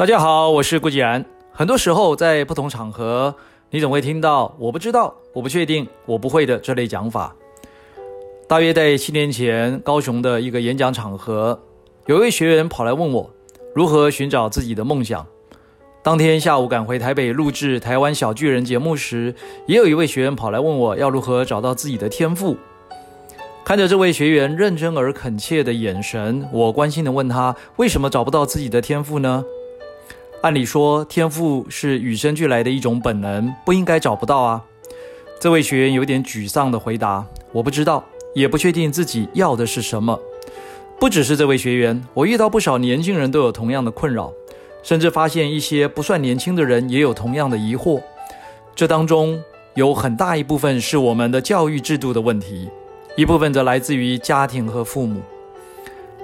大家好，我是顾继然。很多时候，在不同场合，你总会听到“我不知道”“我不确定”“我不会”的这类讲法。大约在七年前，高雄的一个演讲场合，有一位学员跑来问我如何寻找自己的梦想。当天下午赶回台北录制《台湾小巨人》节目时，也有一位学员跑来问我要如何找到自己的天赋。看着这位学员认真而恳切的眼神，我关心地问他：为什么找不到自己的天赋呢？按理说，天赋是与生俱来的一种本能，不应该找不到啊。这位学员有点沮丧地回答：“我不知道，也不确定自己要的是什么。”不只是这位学员，我遇到不少年轻人都有同样的困扰，甚至发现一些不算年轻的人也有同样的疑惑。这当中有很大一部分是我们的教育制度的问题，一部分则来自于家庭和父母。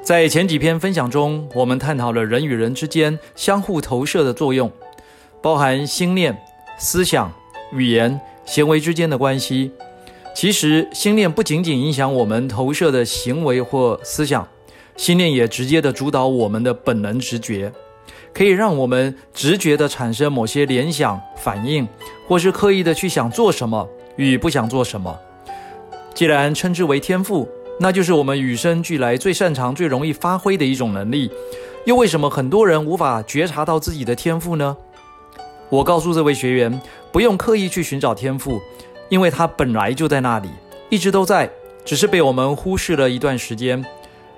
在前几篇分享中，我们探讨了人与人之间相互投射的作用，包含心念、思想、语言、行为之间的关系。其实，心念不仅仅影响我们投射的行为或思想，心念也直接的主导我们的本能直觉，可以让我们直觉的产生某些联想、反应，或是刻意的去想做什么与不想做什么。既然称之为天赋，那就是我们与生俱来最擅长、最容易发挥的一种能力。又为什么很多人无法觉察到自己的天赋呢？我告诉这位学员，不用刻意去寻找天赋，因为它本来就在那里，一直都在，只是被我们忽视了一段时间。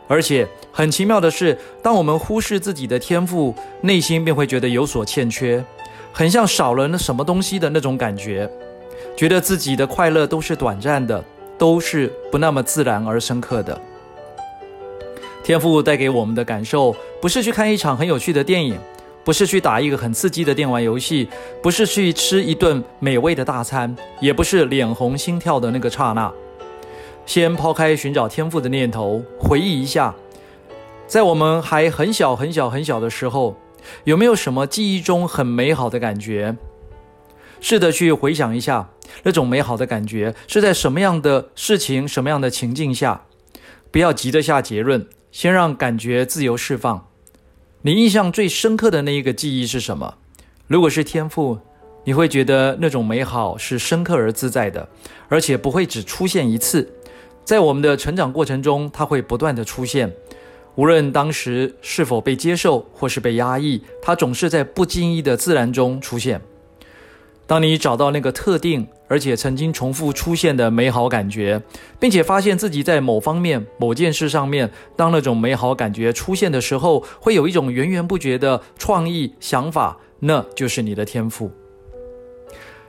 而且很奇妙的是，当我们忽视自己的天赋，内心便会觉得有所欠缺，很像少了那什么东西的那种感觉，觉得自己的快乐都是短暂的。都是不那么自然而深刻的。天赋带给我们的感受，不是去看一场很有趣的电影，不是去打一个很刺激的电玩游戏，不是去吃一顿美味的大餐，也不是脸红心跳的那个刹那。先抛开寻找天赋的念头，回忆一下，在我们还很小很小很小的时候，有没有什么记忆中很美好的感觉？试着去回想一下，那种美好的感觉是在什么样的事情、什么样的情境下？不要急着下结论，先让感觉自由释放。你印象最深刻的那一个记忆是什么？如果是天赋，你会觉得那种美好是深刻而自在的，而且不会只出现一次。在我们的成长过程中，它会不断地出现，无论当时是否被接受或是被压抑，它总是在不经意的自然中出现。当你找到那个特定而且曾经重复出现的美好感觉，并且发现自己在某方面、某件事上面，当那种美好感觉出现的时候，会有一种源源不绝的创意想法，那就是你的天赋。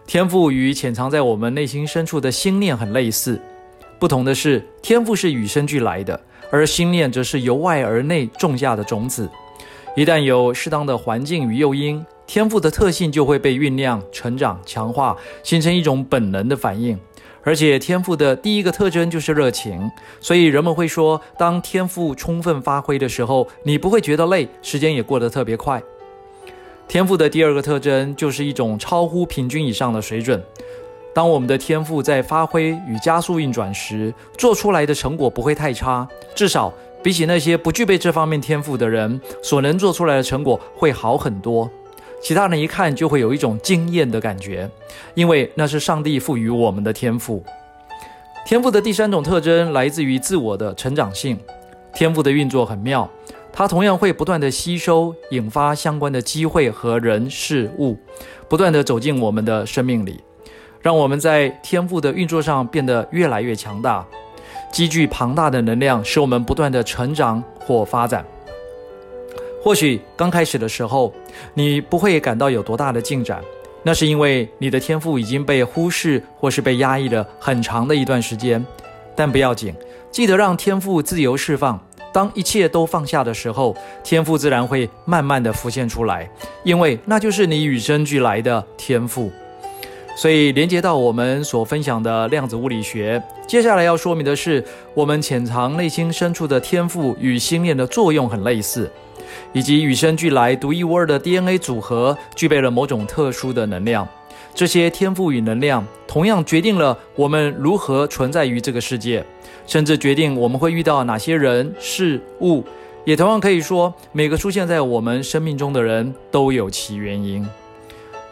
天赋与潜藏在我们内心深处的心念很类似，不同的是，天赋是与生俱来的，而心念则是由外而内种下的种子。一旦有适当的环境与诱因，天赋的特性就会被酝酿、成长、强化，形成一种本能的反应。而且，天赋的第一个特征就是热情，所以人们会说，当天赋充分发挥的时候，你不会觉得累，时间也过得特别快。天赋的第二个特征就是一种超乎平均以上的水准。当我们的天赋在发挥与加速运转时，做出来的成果不会太差，至少比起那些不具备这方面天赋的人所能做出来的成果会好很多。其他人一看就会有一种惊艳的感觉，因为那是上帝赋予我们的天赋。天赋的第三种特征来自于自我的成长性。天赋的运作很妙，它同样会不断地吸收、引发相关的机会和人事物，不断地走进我们的生命里，让我们在天赋的运作上变得越来越强大，积聚庞大的能量，使我们不断地成长或发展。或许刚开始的时候，你不会感到有多大的进展，那是因为你的天赋已经被忽视或是被压抑了很长的一段时间。但不要紧，记得让天赋自由释放。当一切都放下的时候，天赋自然会慢慢的浮现出来，因为那就是你与生俱来的天赋。所以连接到我们所分享的量子物理学，接下来要说明的是，我们潜藏内心深处的天赋与心念的作用很类似。以及与生俱来独一无二的 DNA 组合具备了某种特殊的能量，这些天赋与能量同样决定了我们如何存在于这个世界，甚至决定我们会遇到哪些人事物，也同样可以说，每个出现在我们生命中的人都有其原因。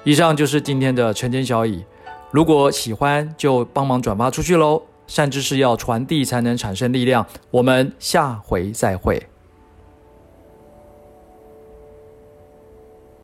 以上就是今天的晨间小语，如果喜欢就帮忙转发出去喽。善知识要传递才能产生力量。我们下回再会。